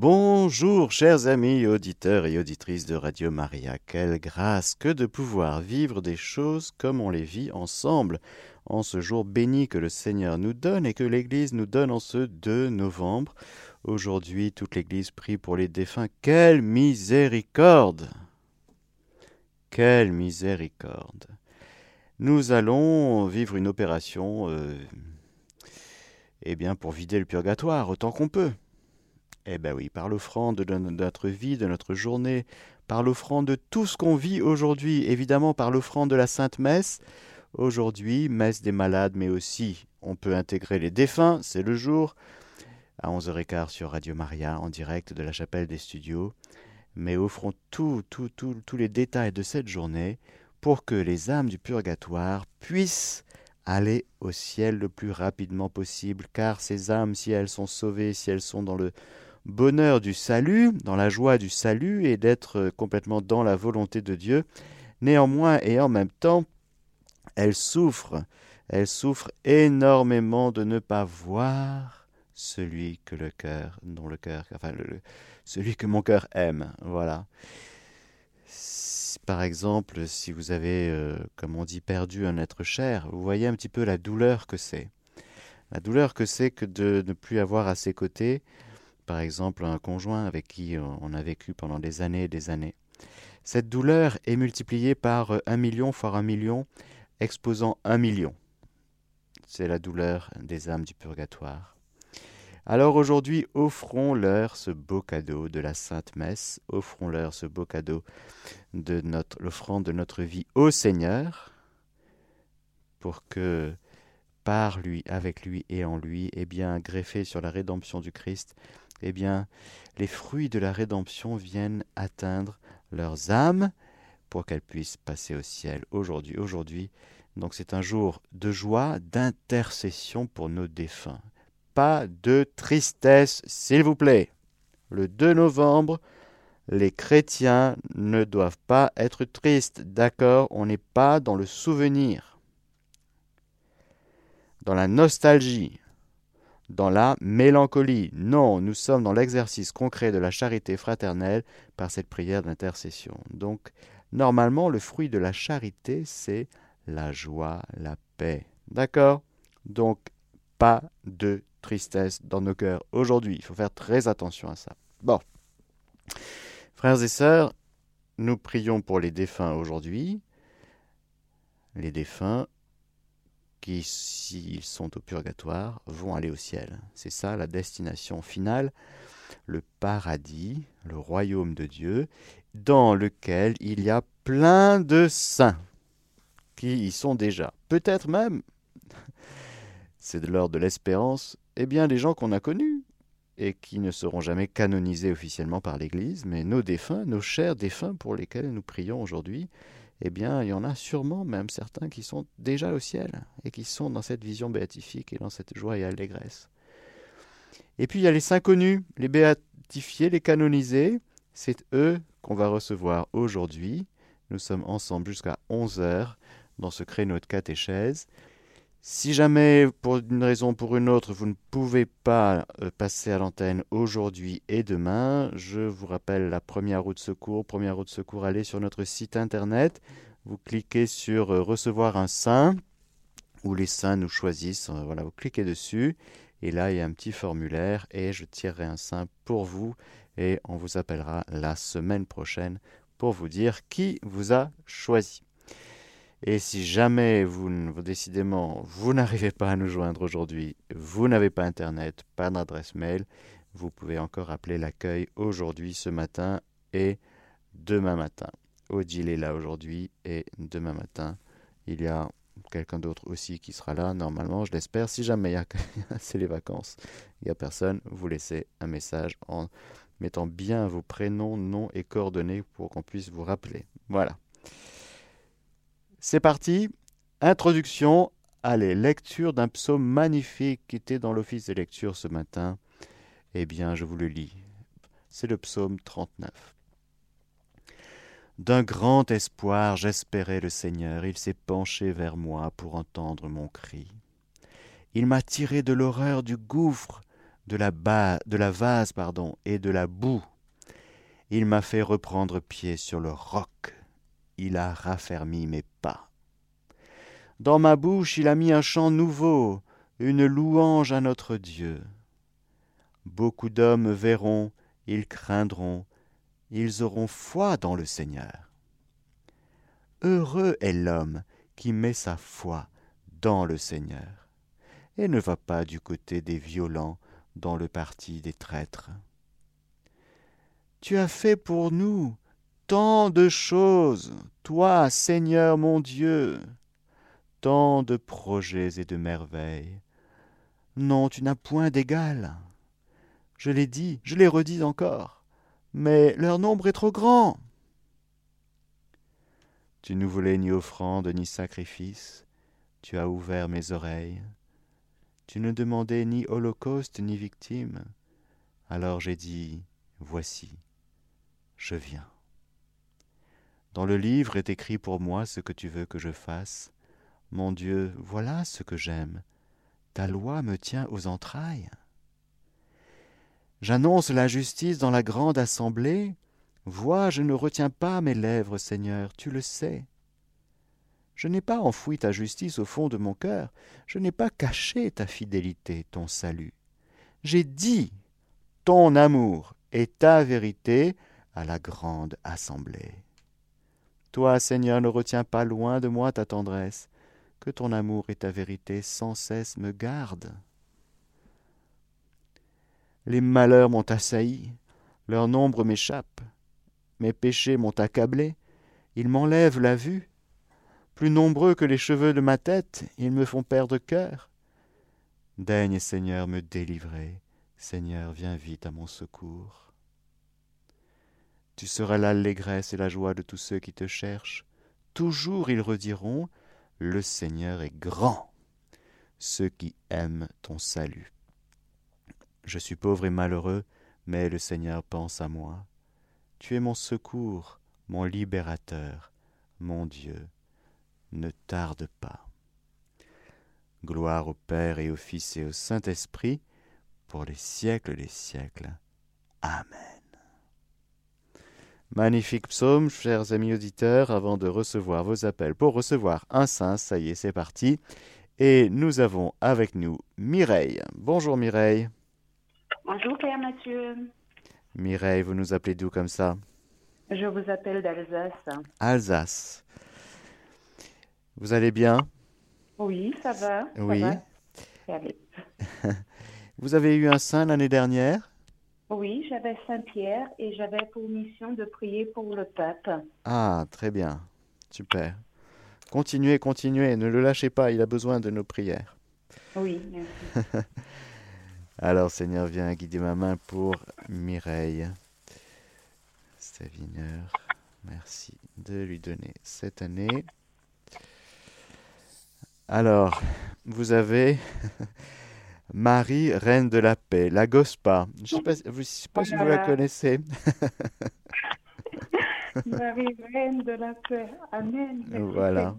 Bonjour chers amis auditeurs et auditrices de Radio Maria, quelle grâce que de pouvoir vivre des choses comme on les vit ensemble en ce jour béni que le Seigneur nous donne et que l'Église nous donne en ce 2 novembre. Aujourd'hui, toute l'Église prie pour les défunts. Quelle miséricorde Quelle miséricorde Nous allons vivre une opération euh, eh bien, pour vider le purgatoire autant qu'on peut. Eh bien oui, par l'offrande de notre vie, de notre journée, par l'offrande de tout ce qu'on vit aujourd'hui, évidemment par l'offrande de la Sainte Messe. Aujourd'hui, messe des malades, mais aussi on peut intégrer les défunts, c'est le jour, à 11h15 sur Radio Maria, en direct de la chapelle des studios. Mais offrons tous les détails de cette journée pour que les âmes du purgatoire puissent aller au ciel le plus rapidement possible, car ces âmes, si elles sont sauvées, si elles sont dans le bonheur du salut, dans la joie du salut et d'être complètement dans la volonté de Dieu. Néanmoins et en même temps, elles souffrent, elles souffrent énormément de ne pas voir celui que le cœur, dont le cœur, enfin celui que mon cœur aime. Voilà. Par exemple, si vous avez, euh, comme on dit, perdu un être cher, vous voyez un petit peu la douleur que c'est. La douleur que c'est que de ne plus avoir à ses côtés par exemple un conjoint avec qui on a vécu pendant des années et des années. Cette douleur est multipliée par un million fois un million, exposant un million. C'est la douleur des âmes du purgatoire. Alors aujourd'hui, offrons-leur ce beau cadeau de la Sainte Messe, offrons-leur ce beau cadeau de notre l'offrande de notre vie au Seigneur, pour que par lui, avec lui et en lui, et eh bien greffé sur la rédemption du Christ, eh bien, les fruits de la rédemption viennent atteindre leurs âmes pour qu'elles puissent passer au ciel aujourd'hui. Aujourd'hui, donc c'est un jour de joie, d'intercession pour nos défunts. Pas de tristesse, s'il vous plaît. Le 2 novembre, les chrétiens ne doivent pas être tristes, d'accord On n'est pas dans le souvenir, dans la nostalgie dans la mélancolie. Non, nous sommes dans l'exercice concret de la charité fraternelle par cette prière d'intercession. Donc, normalement, le fruit de la charité, c'est la joie, la paix. D'accord? Donc, pas de tristesse dans nos cœurs aujourd'hui. Il faut faire très attention à ça. Bon. Frères et sœurs, nous prions pour les défunts aujourd'hui. Les défunts qui, s'ils sont au purgatoire, vont aller au ciel. C'est ça la destination finale, le paradis, le royaume de Dieu, dans lequel il y a plein de saints qui y sont déjà. Peut-être même, c'est de l'ordre de l'espérance, eh bien des gens qu'on a connus et qui ne seront jamais canonisés officiellement par l'Église, mais nos défunts, nos chers défunts pour lesquels nous prions aujourd'hui, eh bien, il y en a sûrement même certains qui sont déjà au ciel et qui sont dans cette vision béatifique et dans cette joie et allégresse. Et puis il y a les saints connus, les béatifiés, les canonisés. C'est eux qu'on va recevoir aujourd'hui. Nous sommes ensemble jusqu'à 11 heures dans ce créneau de catéchèse. Si jamais, pour une raison ou pour une autre, vous ne pouvez pas euh, passer à l'antenne aujourd'hui et demain, je vous rappelle la première route de secours. Première route de secours, allez sur notre site internet. Vous cliquez sur euh, Recevoir un saint, où les saints nous choisissent. Euh, voilà, vous cliquez dessus. Et là, il y a un petit formulaire et je tirerai un saint pour vous. Et on vous appellera la semaine prochaine pour vous dire qui vous a choisi. Et si jamais vous, décidément, vous n'arrivez pas à nous joindre aujourd'hui, vous n'avez pas Internet, pas d'adresse mail, vous pouvez encore appeler l'accueil aujourd'hui, ce matin et demain matin. Odile est là aujourd'hui et demain matin, il y a quelqu'un d'autre aussi qui sera là, normalement, je l'espère. Si jamais c'est les vacances, il n'y a personne, vous laissez un message en mettant bien vos prénoms, noms et coordonnées pour qu'on puisse vous rappeler. Voilà. C'est parti. Introduction. Allez, lecture d'un psaume magnifique qui était dans l'office des lectures ce matin. Eh bien, je vous le lis. C'est le psaume 39. D'un grand espoir j'espérais le Seigneur, il s'est penché vers moi pour entendre mon cri. Il m'a tiré de l'horreur du gouffre, de la, de vase pardon, et de la boue. Il m'a fait reprendre pied sur le roc. Il a raffermi mes. Dans ma bouche il a mis un chant nouveau, une louange à notre Dieu. Beaucoup d'hommes verront, ils craindront, ils auront foi dans le Seigneur. Heureux est l'homme qui met sa foi dans le Seigneur et ne va pas du côté des violents dans le parti des traîtres. Tu as fait pour nous tant de choses, toi, Seigneur mon Dieu, tant de projets et de merveilles. Non, tu n'as point d'égal. Je l'ai dit, je l'ai redit encore, mais leur nombre est trop grand. Tu ne voulais ni offrande ni sacrifice, tu as ouvert mes oreilles. Tu ne demandais ni holocauste ni victime. Alors j'ai dit, Voici, je viens. Dans le livre est écrit pour moi ce que tu veux que je fasse. Mon Dieu, voilà ce que j'aime. Ta loi me tient aux entrailles. J'annonce la justice dans la grande assemblée. Vois, je ne retiens pas mes lèvres, Seigneur, tu le sais. Je n'ai pas enfoui ta justice au fond de mon cœur, je n'ai pas caché ta fidélité, ton salut. J'ai dit ton amour et ta vérité à la grande assemblée. Toi, Seigneur, ne retiens pas loin de moi ta tendresse, que ton amour et ta vérité sans cesse me gardent. Les malheurs m'ont assailli, leur nombre m'échappe, mes péchés m'ont accablé, ils m'enlèvent la vue, plus nombreux que les cheveux de ma tête, ils me font perdre cœur. Daigne, Seigneur, me délivrer. Seigneur, viens vite à mon secours. Tu seras l'allégresse et la joie de tous ceux qui te cherchent. Toujours ils rediront Le Seigneur est grand. Ceux qui aiment ton salut. Je suis pauvre et malheureux, mais le Seigneur pense à moi. Tu es mon secours, mon libérateur, mon Dieu ne tarde pas. Gloire au Père et au Fils et au Saint-Esprit, pour les siècles des siècles. Amen. Magnifique psaume, chers amis auditeurs, avant de recevoir vos appels pour recevoir un saint, ça y est, c'est parti. Et nous avons avec nous Mireille. Bonjour Mireille. Bonjour Père Mathieu. Mireille, vous nous appelez d'où comme ça? Je vous appelle d'Alsace. Alsace. Vous allez bien? Oui, ça va. Oui. Vous avez eu un saint l'année dernière? Oui, j'avais Saint-Pierre et j'avais pour mission de prier pour le pape. Ah, très bien. Super. Continuez, continuez, ne le lâchez pas, il a besoin de nos prières. Oui, merci. Alors, Seigneur, viens guider ma main pour Mireille. Stavineur, merci de lui donner cette année. Alors, vous avez Marie, reine de la paix, la Gospa. Je ne sais pas, si vous la connaissez. Marie, reine de la paix. Amen. Voilà,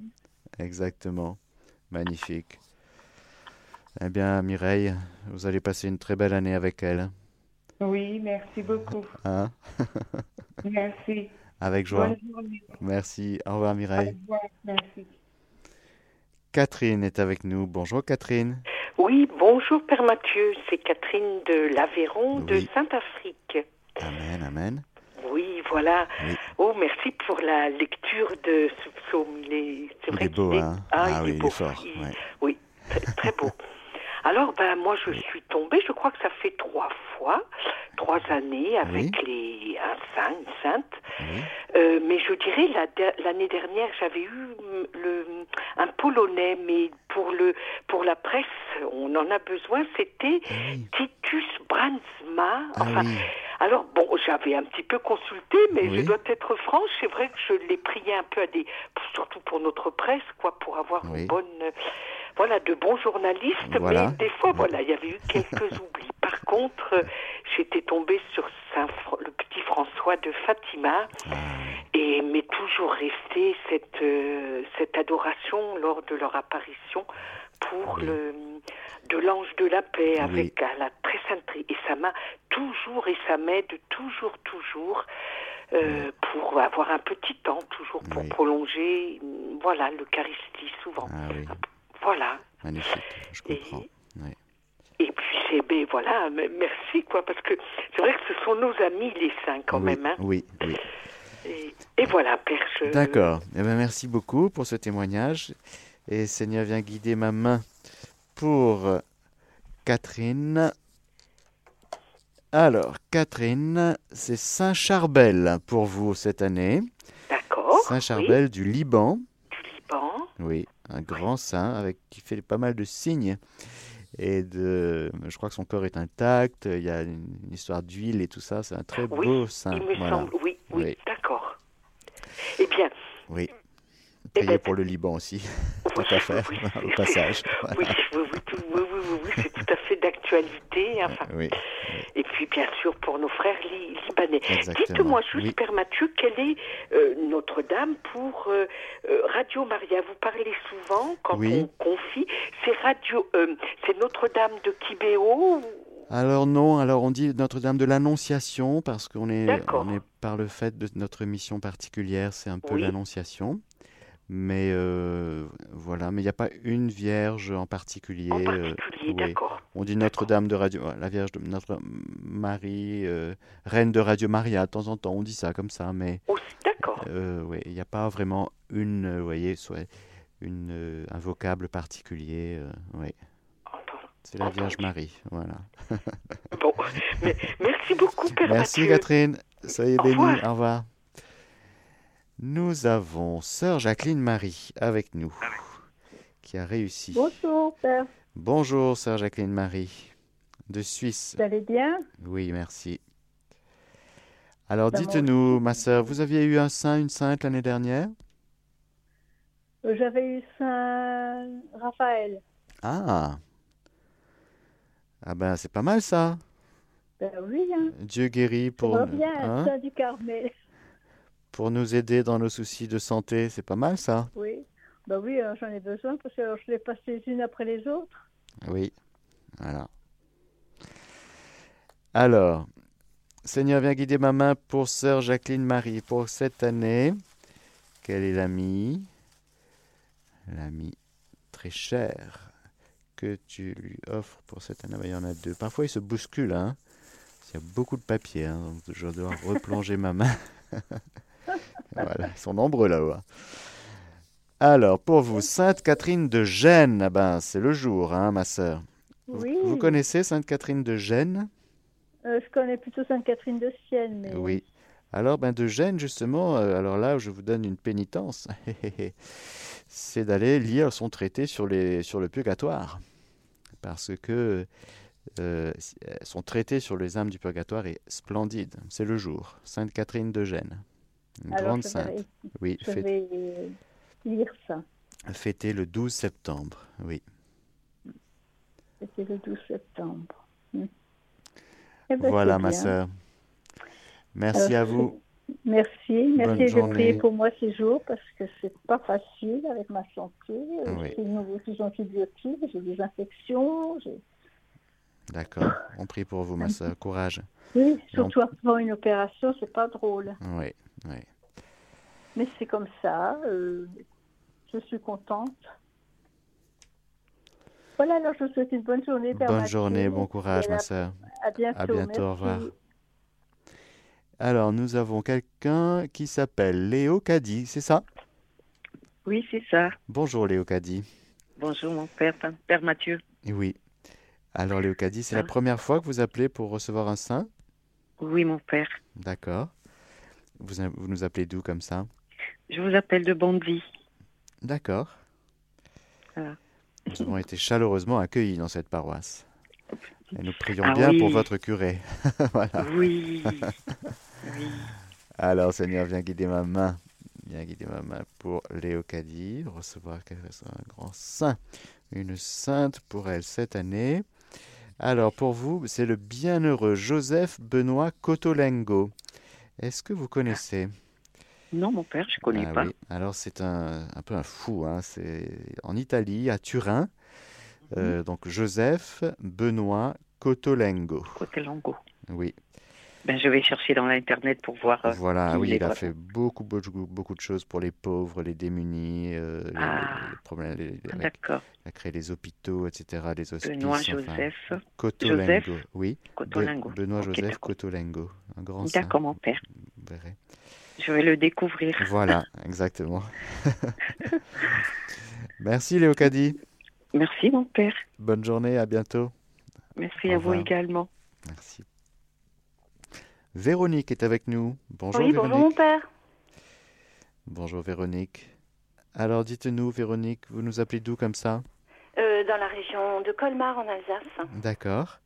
exactement. Magnifique. Eh bien, Mireille, vous allez passer une très belle année avec elle. Oui, merci beaucoup. Hein? Merci. Avec joie. Merci. Au revoir, Mireille. Au revoir. Merci. Catherine est avec nous. Bonjour Catherine. Oui, bonjour Père Mathieu. C'est Catherine de l'Aveyron de Saint-Afrique. Amen, amen. Oui, voilà. Oh, merci pour la lecture de ce psaume. Il est, vrai il beau, hein? Ah, ah, oui, il est fort. Oui, très, très beau. Alors, ben, moi, je suis tombée, je crois que ça fait trois fois, trois années avec les, un saint, une sainte. Euh, mais je dirais, l'année dernière, j'avais eu le, un polonais, mais pour, le, pour la presse, on en a besoin, c'était ah Titus Bransma. Ah alors, bon, j'avais un petit peu consulté, mais je dois être franche, c'est vrai que je l'ai prié un peu à des, surtout pour notre presse, quoi, pour avoir une bonne voilà, de bons journalistes, mais des fois, voilà, il y avait eu quelques oublis. Par contre, j'étais tombée sur Saint, le petit François de Fatima, ah. et m'est toujours restée cette, euh, cette adoration lors de leur apparition pour le de l'ange de la paix, avec à la très sainte et ça m'a toujours et ça m'aide toujours, toujours euh, pour avoir un petit temps, toujours pour prolonger, voilà, l'Eucharistie souvent. Ah voilà. Magnifique, je comprends. Et, puis c'est, ben voilà, merci quoi, parce que c'est vrai que ce sont nos amis les saints quand même. Hein. Oui, oui. Et, voilà, Père. D'accord. Eh ben, merci beaucoup pour ce témoignage. Et Seigneur, vient guider ma main pour Catherine. Alors, Catherine, c'est Saint-Charbel pour vous cette année. D'accord. Saint-Charbel du Liban. Du Liban. Oui, un grand saint avec qui fait pas mal de signes. Et de, je crois que son corps est intact. Il y a une, histoire d'huile et tout ça. C'est un très beau saint. Il me semble, oui, oui, d'accord. Eh bien. Oui. Priez eh ben, pour le Liban aussi, tant qu'à faire, au passage. Oui, oui, oui, oui, c'est tout à fait d'actualité. Enfin. Oui. Bien sûr, pour nos frères libanais. Dites-moi juste, Père Mathieu, quelle est euh, Notre-Dame pour euh, euh, Radio Maria? Vous parlez souvent, quand on confie, c'est Radio, c'est Notre-Dame de Kibéo alors non, alors on dit Notre-Dame de l'Annonciation parce qu'on est, on est par le fait de notre mission particulière, c'est un peu l'Annonciation. Mais euh, voilà, mais il n'y a pas une vierge en particulier. En euh, On dit Notre-Dame de Radio, la Vierge de Notre Marie, euh, Reine de Radio Maria, de temps en temps, on dit ça comme ça, mais. d'accord. oui, il n'y a pas vraiment une, vous voyez, soit une, un vocable particulier, oui. C'est la Vierge Marie, voilà. bon, merci beaucoup, Père Merci Catherine, soyez bénie, au revoir. Nous avons sœur Jacqueline Marie avec nous, qui a réussi. Bonjour, père. Bonjour, sœur Jacqueline Marie, de Suisse. Vous allez bien? Oui, merci. Alors, ben, dites-nous, ma sœur, vous aviez eu un saint, une sainte l'année dernière? Euh, J'avais eu Saint Raphaël. Ah Ah ben, c'est pas mal ça. Ben oui. Hein. Dieu guérit pour... Bien, hein? Saint du Carmel pour nous aider dans nos soucis de santé. C'est pas mal ça Oui, bah oui, euh, j'en ai besoin parce que je les passe les unes après les autres. Oui, voilà. Alors, Seigneur, viens guider ma main pour sœur Jacqueline Marie pour cette année. Quel est l'ami L'ami très cher que tu lui offres pour cette année? Bah, il y en a deux. Parfois, il se bouscule. Hein. Il y a beaucoup de papier, hein, donc je dois replonger ma main. voilà, ils sont nombreux là-haut. Hein. Alors, pour vous, Sainte Catherine de Gênes, ah ben, c'est le jour, hein, ma sœur. Oui. Vous, connaissez Sainte Catherine de Gênes? Euh, Je connais plutôt Sainte Catherine de Sienne. Mais... Oui. Alors, ben, de Gênes, justement, euh, alors là, je vous donne une pénitence. c'est d'aller lire son traité sur, les, sur le purgatoire. Parce que euh, son traité sur les âmes du purgatoire est splendide. C'est le jour. Sainte Catherine de Gênes. Une grande sainte. oui, je vais lire ça. Fêté le 12 septembre, oui. C'était le 12 septembre. Hmm. Eh ben, voilà, ma sœur. Merci à vous. Merci, merci de prier pour moi ces jours parce que c'est pas facile avec ma santé. Oui. J'ai une nouveau antibiotiques, j'ai des infections. D'accord. On prie pour vous, ma soeur. Courage. Oui, surtout après une opération, c'est pas drôle. Oui, oui. Mais c'est comme ça. Euh, je suis contente. Voilà, alors je vous souhaite une bonne journée. bonne journée, bon courage, ma soeur. À bientôt. À bientôt, au revoir. Alors, nous avons quelqu'un qui s'appelle Léo Caddy, c'est ça? Oui, c'est ça. Bonjour, Léo Caddy. Bonjour, mon père, Père Mathieu. Oui. Alors, Léocadie, c'est la ah. première fois que vous appelez pour recevoir un saint? Oui, mon père. D'accord. Vous, vous nous appelez d'où comme ça Je vous appelle de Bondy. D'accord. Nous avons été chaleureusement accueillis dans cette paroisse. Et nous prions ah bien pour votre curé. voilà. Oui. Alors, Seigneur, viens guider ma main. Viens guider ma main pour Léocadie, recevoir un grand saint, une sainte pour elle cette année. Alors pour vous, c'est le bienheureux Joseph Benoît Cotolengo. Est-ce que vous connaissez? Non, mon père, je ne connais ah pas. Alors c'est un, peu un fou. Hein. C'est en Italie, à Turin. Euh, mhm. donc Joseph Benoît Cotolengo. Cotolengo. Oui. Ben, je vais chercher dans l'internet pour voir. Euh, voilà, oui, il a fait beaucoup, beaucoup, beaucoup de choses pour les pauvres, les démunis, euh, ah, les, problèmes. D'accord. Il a créé les hôpitaux, etc., les hospices. Benoît Joseph. Cotolengo, oui. Cotolengo. Benoît Joseph Cotolengo, un grand D'accord, mon père. Je vais le découvrir. Voilà, exactement. Merci Léocadie. Merci mon père. Bonne journée, à bientôt. Merci à vous également. Merci. Véronique est avec nous. Bonjour oui, Véronique. bonjour mon père. Bonjour Véronique. Alors dites-nous Véronique, vous nous appelez d'où comme ça? Euh, Dans la région de Colmar en Alsace. D'accord.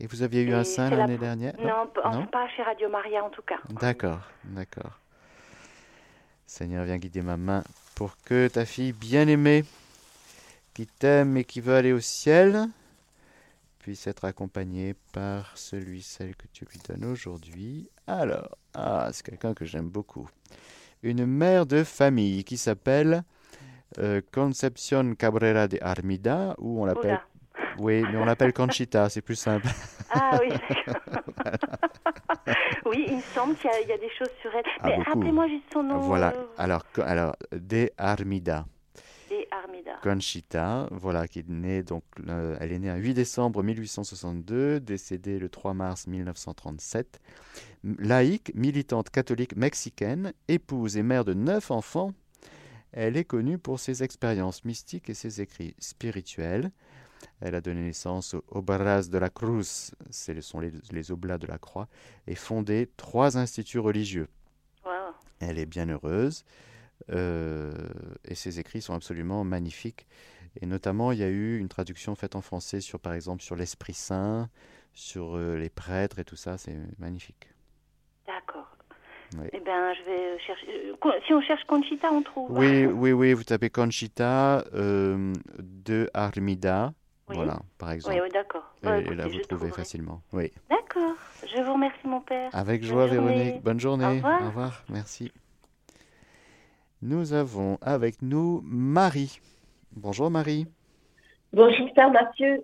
Et vous aviez eu un saint l'année dernière? Non, non, pas chez Radio Maria en tout cas. D'accord, d'accord. Seigneur, viens guider ma main pour que ta fille bien-aimée, qui t'aime et qui veut aller au ciel, puisse être accompagnée par celui, celle que tu lui donnes aujourd'hui. Alors, ah, c'est quelqu'un que j'aime beaucoup. Une mère de famille qui s'appelle euh, Concepción Cabrera de Armida, ou on l'appelle oui, mais on l'appelle Conchita, c'est plus simple. Ah oui, oui, il me semble qu'il y, a des choses sur elle. Ah, mais rappelez-moi juste son nom. Voilà, alors, alors De Armida. Armida. Conchita, voilà, qui est née, donc, elle est née le 8 décembre 1862, décédée le 3 mars 1937. Laïque, militante catholique mexicaine, épouse et mère de neuf enfants, elle est connue pour ses expériences mystiques et ses écrits spirituels. Elle a donné naissance aux Obras de la Cruz, ce sont les, Oblats de la Croix, et fondé trois instituts religieux. Elle est bien heureuse euh, et ses écrits sont absolument magnifiques. Et notamment, il y a eu une traduction faite en français sur, par exemple, sur l'Esprit Saint, sur euh, les prêtres et tout ça. C'est magnifique. D'accord. Eh bien, je vais chercher. Euh, si on cherche Conchita, on trouve. Oui, oui, oui. Vous tapez Conchita de Armida voilà, par exemple. Oui, d'accord. et, là, vous trouvez facilement. Oui. D'accord. Je vous remercie, mon père. Avec joie, Véronique. Bonne journée. Au revoir. Au revoir. Merci. Nous avons avec nous Marie. Bonjour, Marie. Bonjour, Père Mathieu.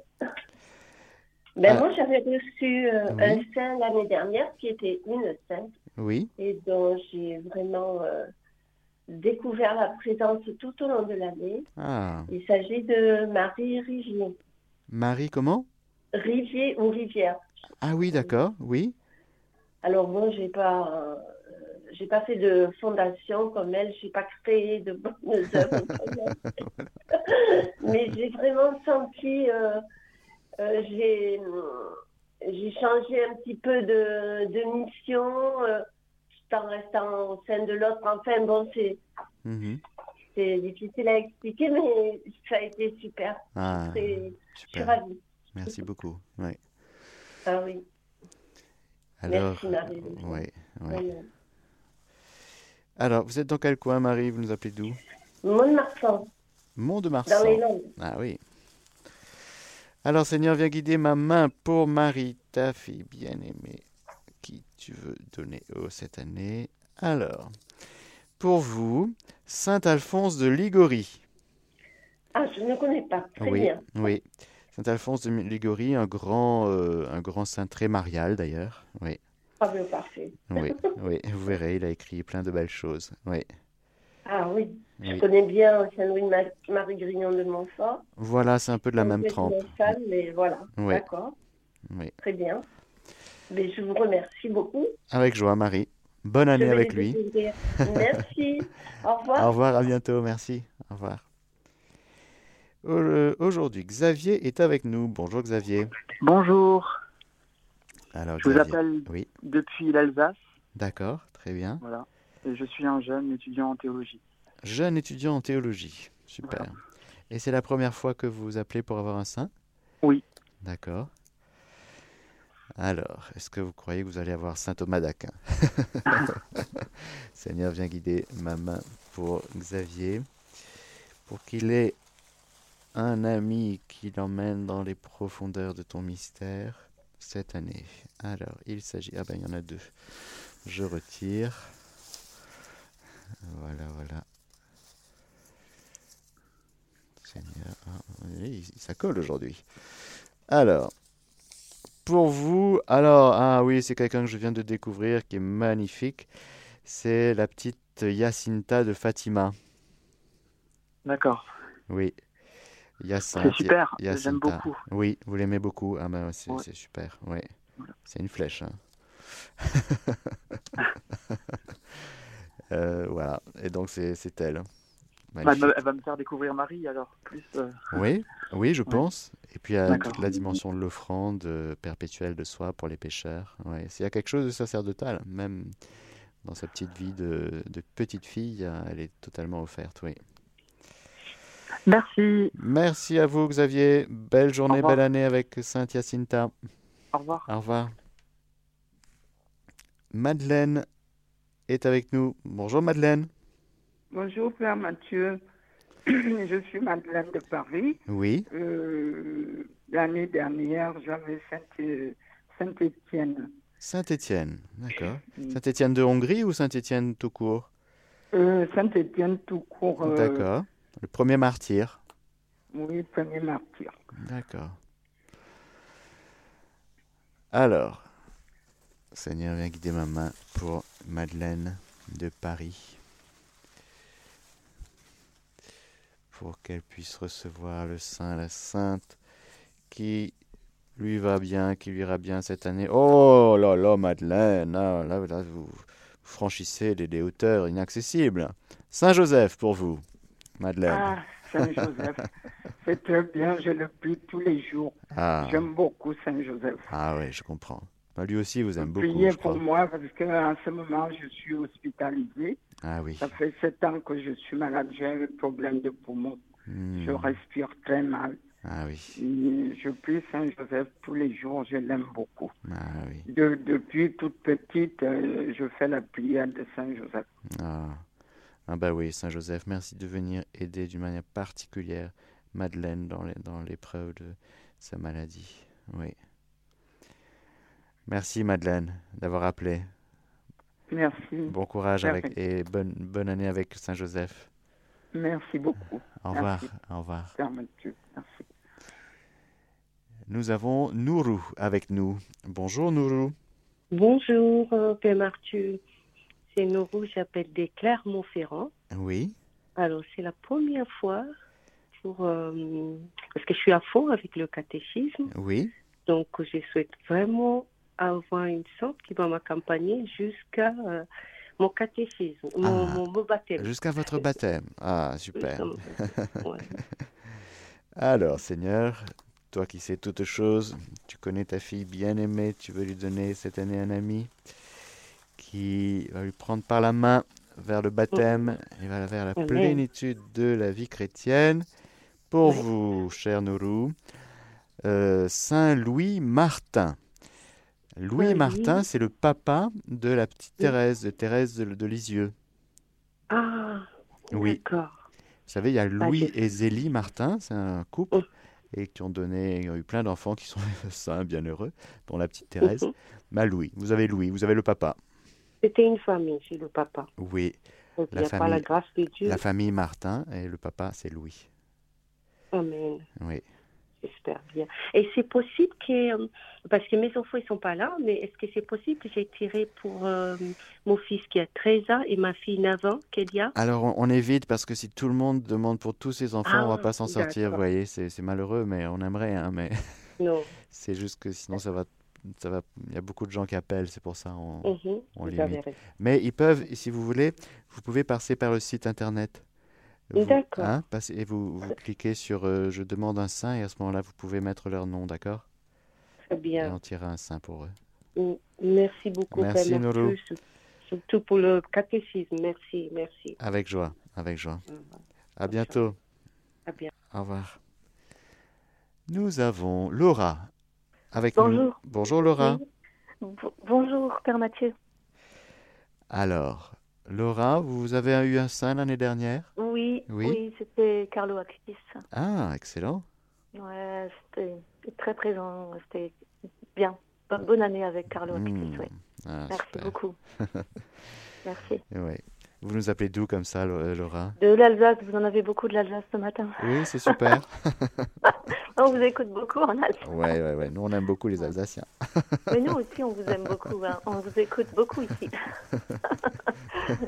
Ben, ah. Moi, j'avais reçu euh, un saint l'année dernière qui était une sainte. Oui. Et dont j'ai vraiment euh, découvert la présence tout au long de l'année. Ah. Il s'agit de Marie Rigier. Marie comment? Rivier ou Rivière. Ah oui, d'accord, oui. Alors bon, j'ai pas, euh, j'ai pas fait de fondation comme elle, j'ai pas créé de bonnes œuvres. Mais j'ai vraiment senti, euh, euh, j'ai, j'ai changé un petit peu de, de mission, tout en restant au sein de l'autre. Enfin bon, c'est. Mhm c'est difficile à expliquer, mais ça a été super. Ah, je, suis ravie. Merci beaucoup. Ouais. Ah oui. Alors, Merci Marie. Oui, Alors, vous êtes dans quel coin, Marie? Vous nous appelez d'où? Mont-de-Marsan. Mont-de-Marsan. Dans les Landes. Ah oui. Alors, Seigneur, viens guider ma main pour Marie, ta fille bien-aimée, qui tu veux donner haut cette année. Alors, pour vous, Saint Alphonse de Ligorie. Ah, je ne connais pas. Très oui, bien. Oui. Saint Alphonse de Ligorie, un grand, euh, un grand saint très marial d'ailleurs. Oui. Ah, bien, parfait. oui, oui, vous verrez, il a écrit plein de belles choses. Oui. Ah oui, je connais bien Saint-Louis-Marie Grignon de Montfort. Voilà, c'est un peu de la même trempe. mais voilà, d'accord. Oui. Très bien. Mais je vous remercie beaucoup. Avec joie, Marie. Bonne année avec lui. Merci. Au revoir. Au revoir, à bientôt. Merci. Au revoir. Euh, aujourd'hui, Xavier est avec nous. Bonjour Xavier. Bonjour. Alors, je vous appelle oui. depuis l'Alsace. D'accord, très bien. Voilà. Et je suis un jeune étudiant en théologie. Jeune étudiant en théologie. Super. Et c'est la première fois que vous vous appelez pour avoir un sein Oui. D'accord. Alors, est-ce que vous croyez que vous allez avoir saint Thomas d'Aquin? Seigneur, viens guider ma main pour Xavier, pour qu'il ait un ami qui l'emmène dans les profondeurs de ton mystère cette année. Alors, il s'agit... Ah ben, il y en a deux. Je retire. Voilà, voilà. Seigneur, ah, ça colle aujourd'hui. Alors, pour vous. Alors, ah oui, c'est quelqu'un que je viens de découvrir qui est magnifique. C'est la petite Yacinta de Fatima. D'accord. Oui. C'est super, j'aime beaucoup. Oui, vous l'aimez beaucoup. Ah ben, c'est super, oui. C'est une flèche. Hein. Euh, voilà, et donc c'est elle. Bah, elle va me faire découvrir Marie alors plus. Euh. Oui, oui, je pense. Et puis il y a toute la dimension de l'offrande euh, perpétuelle de soi pour les pécheurs. Ouais. S'il y a quelque chose de sacerdotal, même dans sa petite vie de, de petite fille, elle est totalement offerte, oui. Merci. Merci à vous, Xavier. Belle journée, belle année avec Sainte Jacinta. Au revoir. Au revoir. Madeleine est avec nous. Bonjour, Madeleine. Bonjour, Père Mathieu. Je suis Madeleine de Paris. Oui. Euh, l'année dernière, j'avais Saint-Étienne. Saint-Étienne, d'accord. Saint-Étienne de Hongrie ou Saint-Étienne tout court? Euh, Saint-Étienne tout court. Euh, d'accord. Le premier martyr. Oui, premier martyr. D'accord. Alors, Seigneur, viens guider ma main pour Madeleine de Paris. Pour qu'elle puisse recevoir le Saint, la Sainte, qui lui va bien, qui lui ira bien cette année. Oh là là, Madeleine, ah, là, là, vous franchissez des hauteurs inaccessibles. Saint Joseph pour vous. Madeleine. Ah, Saint-Joseph. c'est très bien, je le prie tous les jours. Ah. J'aime beaucoup Saint-Joseph. Ah oui, je comprends. Bah, lui aussi vous aime beaucoup. Priez pour moi parce qu'en ce moment, je suis hospitalisé. Ah oui. Ça fait sept ans que je suis malade. J'ai un problème de poumon. Hmm. Je respire très mal. Ah oui. Je prie Saint-Joseph tous les jours, je l'aime beaucoup. Ah oui. depuis toute petite, euh, je fais la prière de Saint-Joseph. Ah. Ah bah oui, Saint Joseph, merci de venir aider d'une manière particulière Madeleine dans l'épreuve de sa maladie. Oui. Merci Madeleine d'avoir appelé. Merci. Bon courage avec, et bonne, bonne année avec Saint Joseph. Merci beaucoup. Au revoir. Au revoir. Merci. Nous avons Nourou avec nous. Bonjour Nourou. Bonjour euh, Père Arthur c'est Nourou, j'appelle des Clermont-Ferrand. Oui. Alors, c'est la première fois pour. Euh, parce que je suis à fond avec le catéchisme. Oui. Donc, je souhaite vraiment avoir une sorte qui va m'accompagner jusqu'à euh, mon catéchisme, mon, ah. baptême. Jusqu'à votre baptême. Ah, super. Alors, Seigneur, toi qui sais toutes choses, tu connais ta fille bien-aimée, tu veux lui donner cette année un ami qui va lui prendre par la main vers le baptême et vers la plénitude de la vie chrétienne. Pour vous, cher Nourou, euh, Saint Louis Martin. Louis Martin, c'est le papa de la petite Thérèse, de Thérèse de, Lisieux. Ah, oui. D'accord. Vous savez, il y a Louis et Zélie Martin, c'est un couple, oh. et qui ont donné, ont eu plein d'enfants qui sont saints, bien heureux, dont la petite Thérèse. Mais Louis, vous avez Louis, vous avez le papa. C'était une famille, c'est le papa. Oui. la famille, la grâce de Dieu. La famille Martin et le papa, c'est Louis. Amen. Oui. J'espère bien. Et c'est possible que, euh, parce que mes enfants ne sont pas là, mais est-ce que c'est possible que j'ai tiré pour euh, mon fils qui a 13 ans et ma fille 9 ans, Kélia Alors on, évite parce que si tout le monde demande pour tous ses enfants, on ne va ah, pas s'en sortir, vous voyez, c'est malheureux, mais on aimerait, hein, mais non. c'est juste que sinon ça va ça va, il y a beaucoup de gens qui appellent, c'est pour ça on, mhm, on limite. Mais ils peuvent, si vous voulez, vous pouvez passer par le site internet. D'accord. Hein, et vous, vous cliquez sur euh, Je demande un saint et à ce moment-là, vous pouvez mettre leur nom, d'accord? Très bien. Et on tirera un saint pour eux. Mm, merci beaucoup. Merci, Surtout pour le catéchisme. Merci, merci. Avec joie, avec joie. À bientôt. À bientôt. Au revoir. Nous avons Laura avec Bonjour. nous. Bonjour Laura. Bonjour Père Mathieu. Alors, Laura, vous avez eu un saint l'année dernière? Oui, oui, c'était Carlo Actis. Ah, excellent. Ouais, c'était très présent, c'était bien. Bonne année avec Carlo Actis, hmm. ah, Merci beaucoup. Merci. Ouais. Vous nous appelez d'où comme ça, Laura? De l'Alsace, vous en avez beaucoup de l'Alsace ce matin. Oui, c'est super. On vous écoute beaucoup en Alsace. Oui, oui, oui. Nous, on aime beaucoup les Alsaciens. Mais nous aussi, on vous aime beaucoup. Hein. On vous écoute beaucoup ici.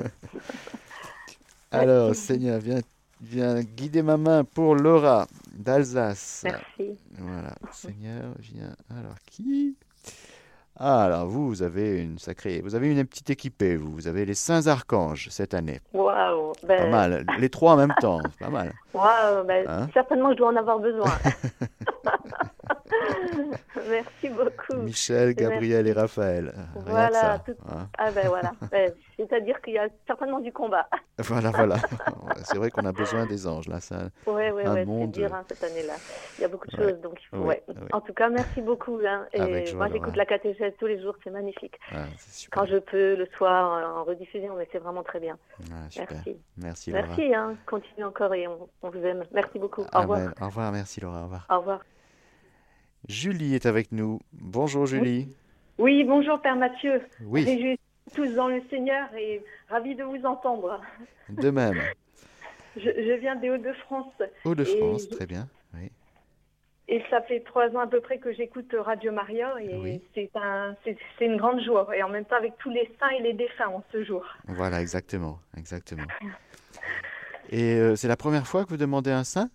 Alors, Seigneur, viens, viens guider ma main pour Laura d'Alsace. Merci. Voilà, Seigneur, viens. Alors, qui? Ah, alors vous, vous avez une sacrée, vous avez une petite équipée, vous, vous avez les saints archanges cette année. Waouh, ben... pas mal, les trois en même temps, pas mal. Waouh, ben, hein certainement je dois en avoir besoin. Merci beaucoup. Michel, Gabriel et Raphaël. voilà. Tout... Hein. Ah ben voilà. Ben, c'est-à-dire qu'il y a certainement du combat. voilà, voilà. c'est vrai qu'on a besoin des anges là. Ça, oui, oui, oui. Monde... C'est dur hein, cette année-là. Il y a beaucoup de choses. Donc, ouais. En tout cas, merci beaucoup. Hein. Et moi, j'écoute la catéchèse tous les jours. C'est magnifique. Ah, Quand je peux, le soir, en rediffusion, mais c'est vraiment très bien. Ah, merci. Merci. Laura. Merci. Hein. Continuez encore et on, on, vous aime. Merci beaucoup. Au revoir. Au revoir. Merci Laura. Au revoir. Au revoir. Julie est avec nous. Bonjour Julie. Oui, bonjour Père Mathieu. Oui. tous dans le Seigneur et ravi de vous entendre. De même. je, viens des Hauts-de-France. Hauts-de-France, très bien. Oui. Et ça fait trois ans à peu près que j'écoute Radio Maria et c'est un, c'est une grande joie. Et en même temps avec tous les saints et les défunts en ce jour. Voilà, exactement, exactement. Et euh, c'est la première fois que vous demandez un saint?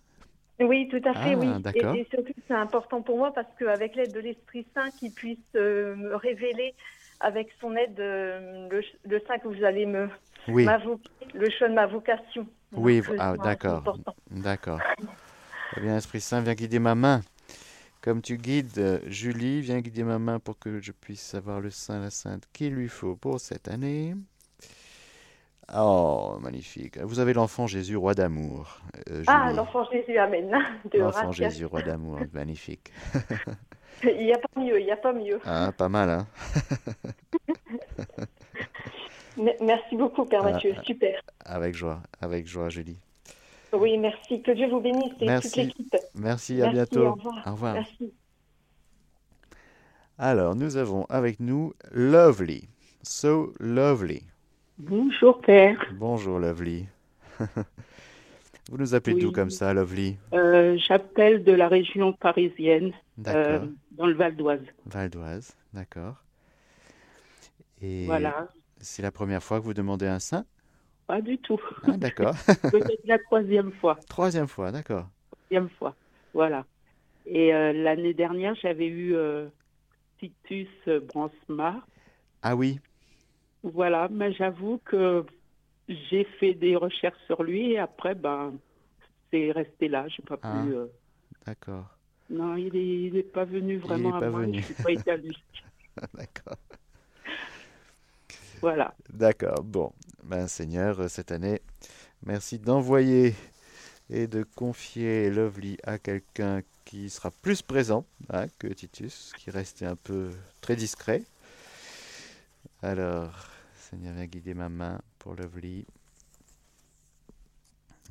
Oui, tout à fait, ah, oui. Et, surtout, c'est important pour moi parce qu'avec l'aide de l'Esprit Saint qui puisse euh, me révéler avec son aide euh, le, saint que vous allez me m'invoquer, le choix de ma vocation. Oui, ah, d'accord. D'accord. Eh bien, Esprit Saint, viens guider ma main. Comme tu guides euh, Julie, viens guider ma main pour que je puisse avoir le saint, la sainte qu'il lui faut pour cette année. Oh, magnifique. Vous avez l'enfant Jésus, roi d'amour. Euh, ah, l'enfant Jésus, Amen. L'enfant Jésus, roi d'amour, magnifique. il n'y a pas mieux, il n'y a pas mieux. Ah, pas mal, hein Merci beaucoup, Père ah, Mathieu, super. Avec joie, avec joie, Julie. Oui, merci. Que Dieu vous bénisse et merci. toute l'équipe. Merci, à bientôt. Au revoir. Au revoir. Merci. Alors, nous avons avec nous Lovely. So Lovely. Bonjour Père. Bonjour Lovely. Vous nous appelez d'où comme ça, Lovely? Euh, J'appelle de la région parisienne, euh, dans le Val d'Oise. Val d'Oise, d'accord. Et voilà. c'est la première fois que vous demandez un saint? Pas du tout. Ah, d'accord. Peut-être la troisième fois. Troisième fois, d'accord. Troisième fois, voilà. Et euh, l'année dernière, j'avais eu Titus Bransma. Ah oui voilà, mais j'avoue que j'ai fait des recherches sur lui et après, ben, c'est resté là. J'ai pas ah, pu. Euh, d'accord. Non, il n'est est pas venu vraiment il est pas à moi. Venu. Je suis pas lui. d'accord. Voilà. D'accord. Bon, ben Seigneur, cette année, merci d'envoyer et de confier Lovely à quelqu'un qui sera plus présent hein, que Titus, qui restait un peu très discret. Alors, Seigneur, viens guider ma main pour Lovely.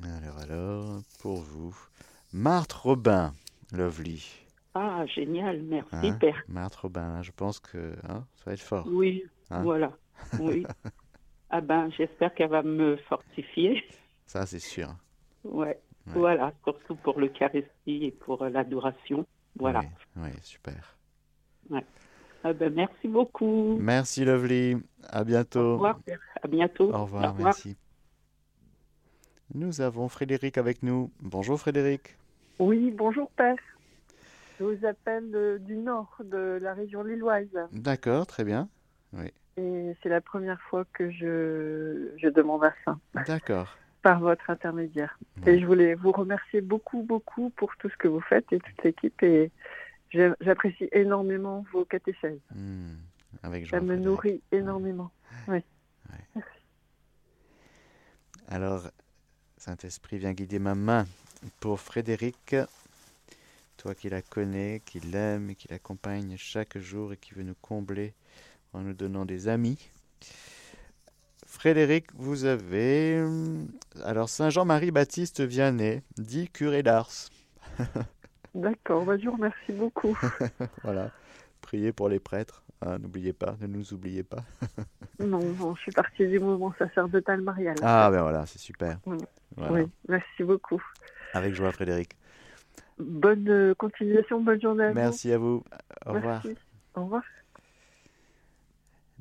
Alors, alors, pour vous. Marthe Robin, Lovely. Ah, génial, merci, hein? Père. Marthe Robin, je pense que hein, ça va être fort. Oui, hein? voilà, oui. ah ben, j'espère qu'elle va me fortifier. Ça, c'est sûr. Ouais. voilà, surtout pour l'Eucharistie et pour l'adoration. Voilà. Oui, super. Ouais. Ah ben, merci beaucoup. Merci Lovely. À bientôt. Au revoir. À bientôt. Au revoir, merci. Nous avons Frédéric avec nous. Bonjour Frédéric. Oui, bonjour Père. Je vous appelle euh, du nord de la région lilloise. D'accord, très bien. Oui. Et c'est la première fois que je, je demande à ça. D'accord. Par votre intermédiaire. Et je voulais vous remercier beaucoup, beaucoup pour tout ce que vous faites et toute l'équipe. Et J'apprécie énormément vos catéchèses. Hmm, avec Ça me nourrit énormément. Alors, Saint-Esprit, vient guider ma main pour Frédéric. Toi qui la connais, qui l'aime, qui l'accompagne chaque jour et qui veut nous combler en nous donnant des amis. Frédéric, vous avez. Alors, Saint Jean-Marie Baptiste Vianney, dit curé d'Ars. D'accord, bah, je vous remercie beaucoup. voilà, priez pour les prêtres. Hein, n'oubliez pas, ne nous oubliez pas. non, je suis partie du mouvement sacerdotal marial. Ah ben voilà, c'est super. Oui, merci beaucoup. Avec joie, Frédéric. Bonne continuation, bonne journée. Merci à vous. Au revoir. Au revoir.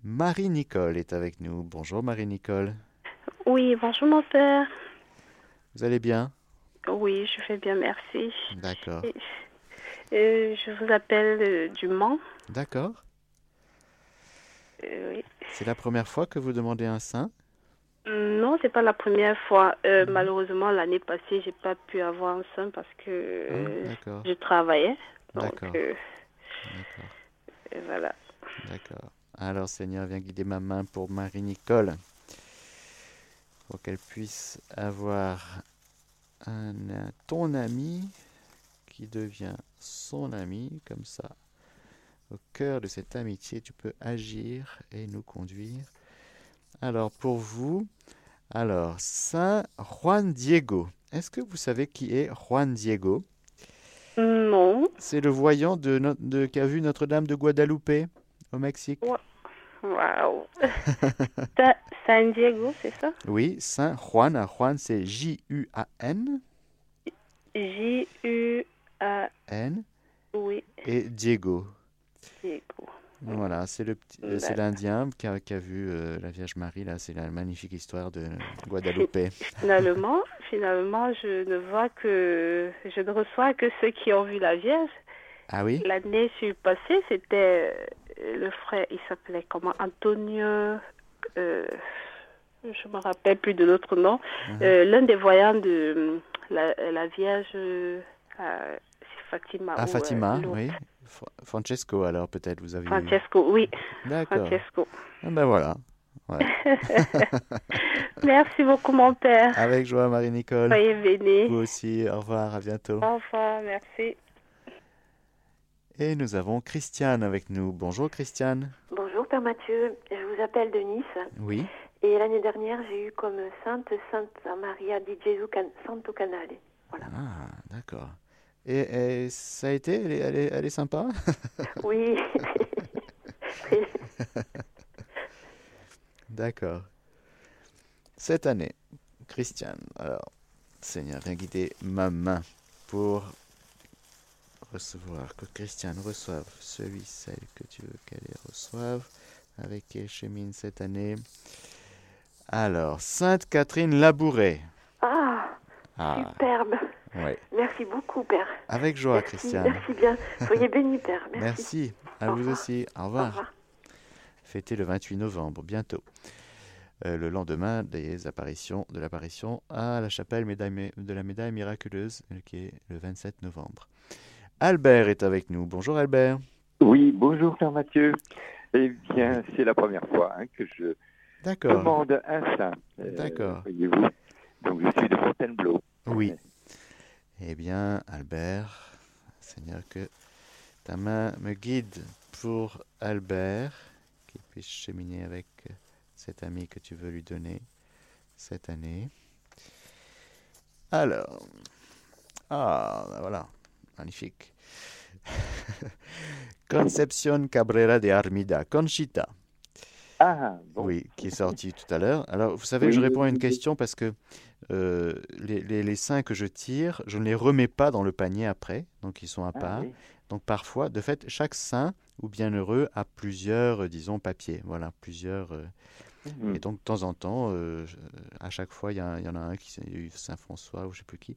Marie-Nicole est avec nous. Bonjour Marie-Nicole. Oui, bonjour mon père. Vous allez bien? Oui, je vais bien, merci. D'accord. je vous appelle euh, du Mans. D'accord. Euh, oui. C'est la première fois que vous demandez un sein? Non, c'est pas la première fois. Euh, mhm. Malheureusement, l'année passée, j'ai pas pu avoir un sein parce que ah, je travaillais. D'accord. D'accord. Voilà. D'accord. Alors Seigneur, viens guider ma main pour Marie-Nicole, pour qu'elle puisse avoir un, ton ami qui devient son ami, comme ça. Au cœur de cette amitié, tu peux agir et nous conduire. Alors pour vous, alors Saint Juan Diego. Est-ce que vous savez qui est Juan Diego? Non. C'est le voyant de, de qu'a vu Notre-Dame de Guadalupe au Mexique. Waouh San Diego, c'est ça? Oui, Saint Juan. Juan, c'est J-U-A-N. J-U-A-N. Oui. Et Diego. Diego. Voilà, c'est le c'est l'Indien qui a, qui a, vu euh, la Vierge Marie là, c'est la magnifique histoire de Guadalupe. Finalement, finalement, je ne vois que je ne reçois que ceux qui ont vu la Vierge. Ah oui? L'année passée, c'était euh, le frère, il s'appelait comment? Antonio. Euh, je me rappelle plus de l'autre nom. Mhm. Euh, l'un des voyants de la, la Vierge, c'est Fatima. Ah, Fatima, oui. Francesco, alors peut-être vous avez. Francesco, oui. D'accord. Francesco. Ah ben voilà. Merci beaucoup, mon père. Avec joie, Marie-Nicole. Soyez bénis. Vous aussi. Au revoir. À bientôt. Au revoir. Merci. Et nous avons Christiane avec nous. Bonjour Christiane. Bonjour Père Mathieu, je vous appelle de Nice. Oui. Et l'année dernière, j'ai eu comme sainte Sainte Maria di Gesù Santo Canale. Voilà. Ah, d'accord. Et, ça a été Elle est, elle est, sympa? Oui. d'accord. Cette année, Christiane, alors, Seigneur, viens guider ma main pour recevoir, que Christiane reçoive celui, celle que tu veux qu'elle reçoive, avec qui elle chemine cette année. Alors, Sainte Catherine Labouré. Ah, ah. superbe. Merci beaucoup, Père. Avec joie, Christiane. Merci bien. Soyez béni, Père. Merci. À vous aussi. Au revoir. Au revoir. Fêté le 28 novembre, bientôt. Euh, le lendemain des apparitions, de l'apparition à la chapelle de la médaille miraculeuse, qui est le 27 novembre. Albert est avec nous. Bonjour Albert. Oui, bonjour Père Mathieu. Eh bien, c'est la première fois hein, que je demande un saint. Euh, D'accord. Voyez-vous. Donc je suis de Fontainebleau. Oui. Eh bien, Albert, Seigneur, que ta main me guide pour Albert, qu'il puisse cheminer avec cet ami que tu veux lui donner cette année. Alors, ah, voilà. Magnifique. Concepción Cabrera de Armida, Conchita. Ah, Oui, qui est sorti tout à l'heure. Alors, vous savez, je réponds à une question parce que euh, les, les, seins que je tire, je ne les remets pas dans le panier après, donc ils sont à ah, part. Donc parfois, de fait, chaque sein ou bienheureux a plusieurs, euh, disons, papiers. Voilà, plusieurs. Euh, Mhm. Et donc, de temps en temps, euh, à chaque fois, il y, y, en a un qui eu Saint-François ou je ne sais plus qui.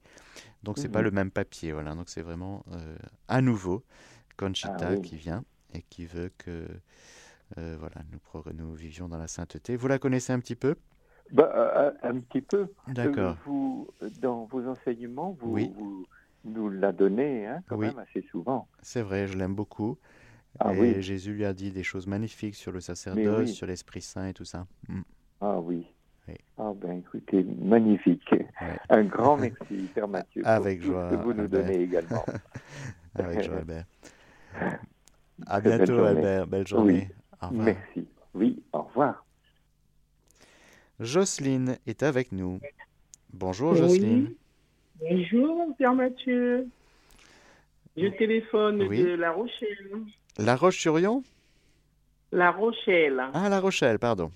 Donc, c'est pas mhm. le même papier. Voilà. Donc, c'est vraiment euh, à nouveau Conchita ah qui vient et qui veut que euh, voilà, nous, nous vivions dans la sainteté. Vous la connaissez un petit peu? Bah, un, petit peu. D'accord. Vous, dans vos enseignements, vous, vous nous la donnez hein, quand même assez souvent. C'est vrai, je l'aime beaucoup. Ah et Jésus lui a dit des choses magnifiques sur le sacerdoce, sur l'Esprit Saint et tout ça. Mm. Ah oui. Ah ben écoutez, magnifique. Un grand merci, Père Mathieu. Avec joie. que vous nous donnez également. Avec joie, Albert. À bientôt, Albert. Belle journée. Merci. Oui, au revoir. Jocelyne est avec nous. Bonjour, Jocelyne. Bonjour, Père Mathieu. Je téléphone de La Rochelle. La Roche-sur-Yon? La Rochelle. Ah, La Rochelle, pardon.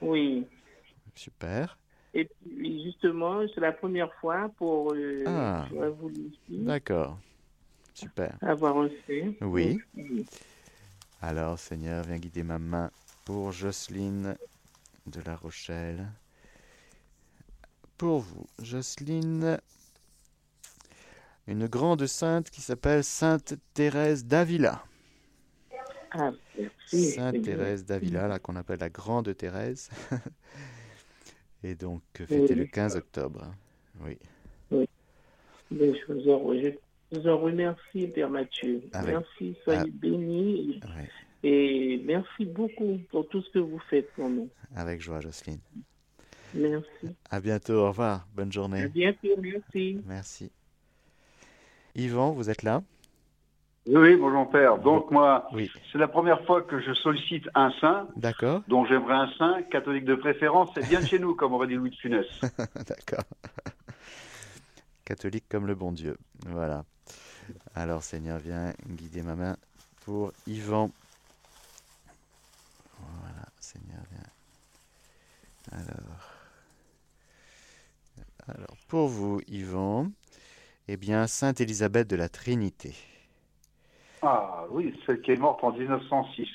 Oui. Super. Et puis, justement, c'est la première fois pour. Euh, ah. D'accord. Super. Avoir reçu. Oui. Alors, Seigneur, viens guider ma main pour Jocelyne de La Rochelle. Pour vous, Jocelyne, une grande sainte qui s'appelle Sainte Thérèse d'Avila. Ah, Sainte Thérèse d'Avila, là qu'on appelle la Grande Thérèse. Et donc, fêté le 15 octobre. Oui. Oui. je, vous en, remercie, Père Mathieu. Merci, soyez ah. bénis. Et merci beaucoup pour tout ce que vous faites pour nous. Avec joie, Jocelyne. Merci. À bientôt, au revoir. Bonne journée. À bientôt, merci. Merci. Yvan, vous êtes là? Oui, bonjour père. Donc moi, c'est la première fois que je sollicite un saint. D'accord. Dont j'aimerais un saint, catholique de préférence, c'est bien de chez nous, comme aurait dit Louis de Funès. D'accord. catholique comme le bon Dieu. Voilà. Alors Seigneur, viens guider ma main pour Yvan. Voilà, Seigneur, viens. Alors. Alors, pour vous, Yvan, eh bien, Sainte Élisabeth de la Trinité. Ah oui, celle qui est morte en 1906.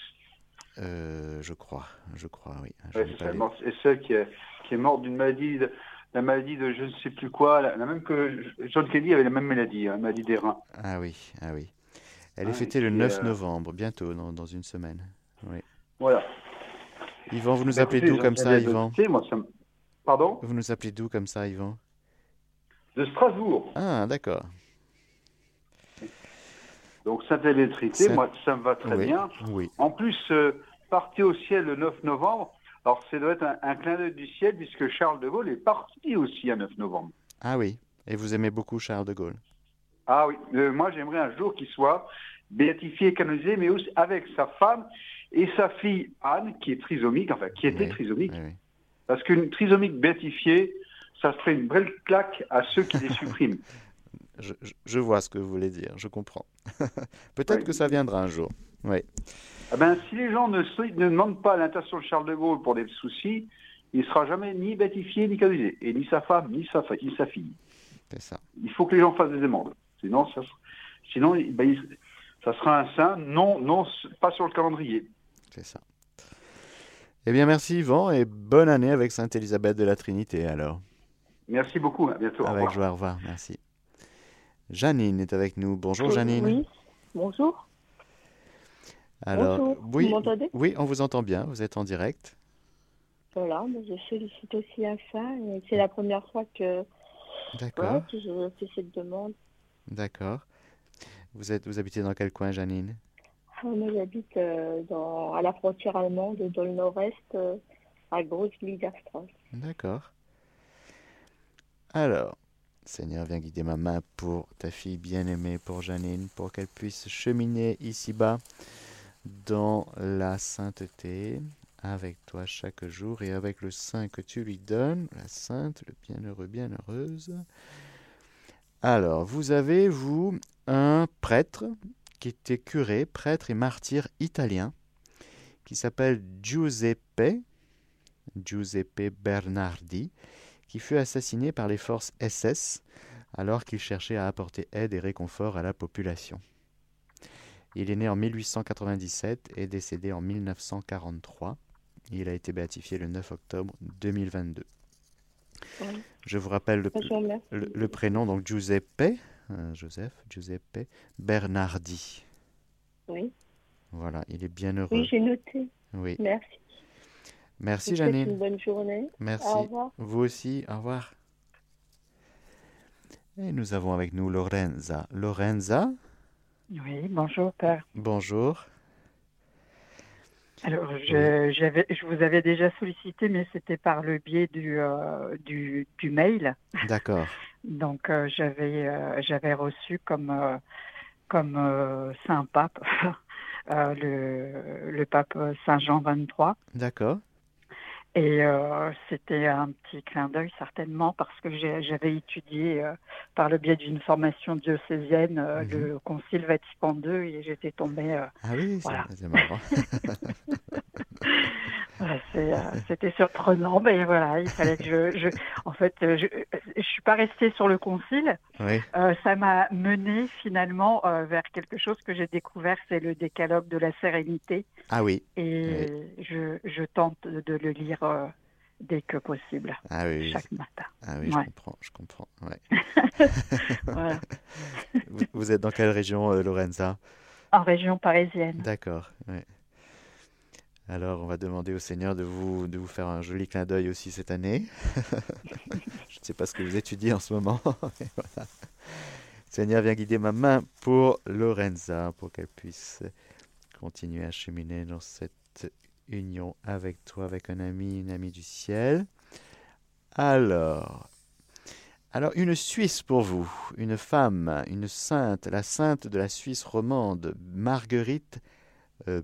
Euh, je crois, je crois, oui. c'est celle qui est, qui est morte d'une maladie, la maladie de je ne sais plus quoi, la, même que John Kelly avait la même maladie, hein, la maladie des reins. Ah oui, ah oui. Elle est fêtée le 9 euh, novembre, bientôt, dans, une semaine. Oui. Voilà. Yvan, vous nous appelez d'où comme ça, Yvan moi, ça Pardon? Vous nous appelez d'où comme ça, Yvan? De Strasbourg. Ah, d'accord. Donc Sainte-Électricité, moi, ça me va très bien. Oui. En plus, euh, parti au ciel le 9 novembre, alors ça doit être un, clin d'œil du ciel puisque Charles de Gaulle est parti aussi un 9 novembre. Ah oui, et vous aimez beaucoup Charles de Gaulle Ah oui, euh, moi j'aimerais un jour qu'il soit béatifié, canonisé, mais aussi avec sa femme et sa fille Anne, qui est trisomique, enfin qui était trisomique. Parce qu'une trisomique béatifiée, ça serait une belle claque à ceux qui les suppriment. Je, vois ce que vous voulez dire, je comprends. Peut-être que ça viendra un jour. Oui. Ah ben, si les gens ne, ne demandent pas l'intention de Charles de Gaulle pour des soucis, il ne sera jamais ni béatifié ni canalisé. Et ni sa femme, ni sa, ni sa fille. C'est ça. Il faut que les gens fassent des demandes. Sinon, ça, sinon ben, ça sera un saint, non, non, pas sur le calendrier. C'est ça. Eh bien, merci Yvan et bonne année avec Sainte Élisabeth de la Trinité alors. Merci beaucoup, à bientôt. Avec joie, au revoir, merci. Janine est avec nous. Bonjour Janine. Oui, bonjour. Alors, bonjour. Oui, vous m'entendez Oui, on vous entend bien, vous êtes en direct. Voilà, je sollicite aussi à ça. C'est la première fois que, D'accord. je fais cette demande. D'accord. Vous, êtes, vous habitez dans quel coin, Janine? Ah, Moi, j'habite euh, à la frontière allemande, dans le nord-est, euh, à grosse D'accord. Alors, Seigneur, viens guider ma main pour ta fille bien-aimée, pour Janine, pour qu'elle puisse cheminer ici-bas dans la sainteté avec toi chaque jour et avec le saint que tu lui donnes, la sainte, le bienheureux, bienheureuse. Alors, vous avez, vous, un prêtre qui était curé, prêtre et martyr italien, qui s'appelle Giuseppe, Giuseppe Bernardi, qui fut assassiné par les forces SS alors qu'il cherchait à apporter aide et réconfort à la population. Il est né en 1897 et décédé en 1943. Il a été béatifié le 9 octobre 2022. Je vous rappelle le, prénom, donc Giuseppe, euh, Joseph, Giuseppe Bernardi. Oui. Voilà, il est bien heureux. Oui, j'ai noté. Oui. Merci. Merci Janine. Une bonne journée. Merci. Au revoir. Vous aussi, au revoir. Et nous avons avec nous Lorenza. Lorenza? Oui, bonjour Père. Bonjour. Alors, je, je vous avais déjà sollicité, mais c'était par le biais du, euh, du, du, mail. D'accord. Donc, euh, j'avais euh, j'avais reçu comme, comme Saint Pape, le, le pape Saint Jean 23. D'accord. Et euh, c'était un petit clin d'œil certainement parce que j'avais étudié euh, par le biais d'une formation diocésaine euh, mhm. le Concile Vatican II et j'étais tombée. ah oui, c'est marrant. Euh, c'était surprenant, mais voilà, il fallait que je, je en fait, je, je suis pas restée sur le concile. Oui. Euh, ça m'a mené finalement euh, vers quelque chose que j'ai découvert, c'est le décalogue de la sérénité. Ah oui. Et Je, je, tente de le lire dès que possible, ah oui, chaque matin. Ah oui, je comprends, je comprends. voilà. vous, vous, êtes dans quelle région, Lorenza? En région parisienne. D'accord. Ouais. Alors, on va demander au Seigneur de vous, de vous faire un joli clin d'œil aussi cette année. Je ne sais pas ce que vous étudiez en ce moment. Seigneur, viens guider ma main pour Lorenza, pour qu'elle puisse continuer à cheminer dans cette union avec toi, avec un ami, une amie du ciel. Alors, alors une Suisse pour vous, une femme, une sainte, la sainte de la Suisse romande, Marguerite euh,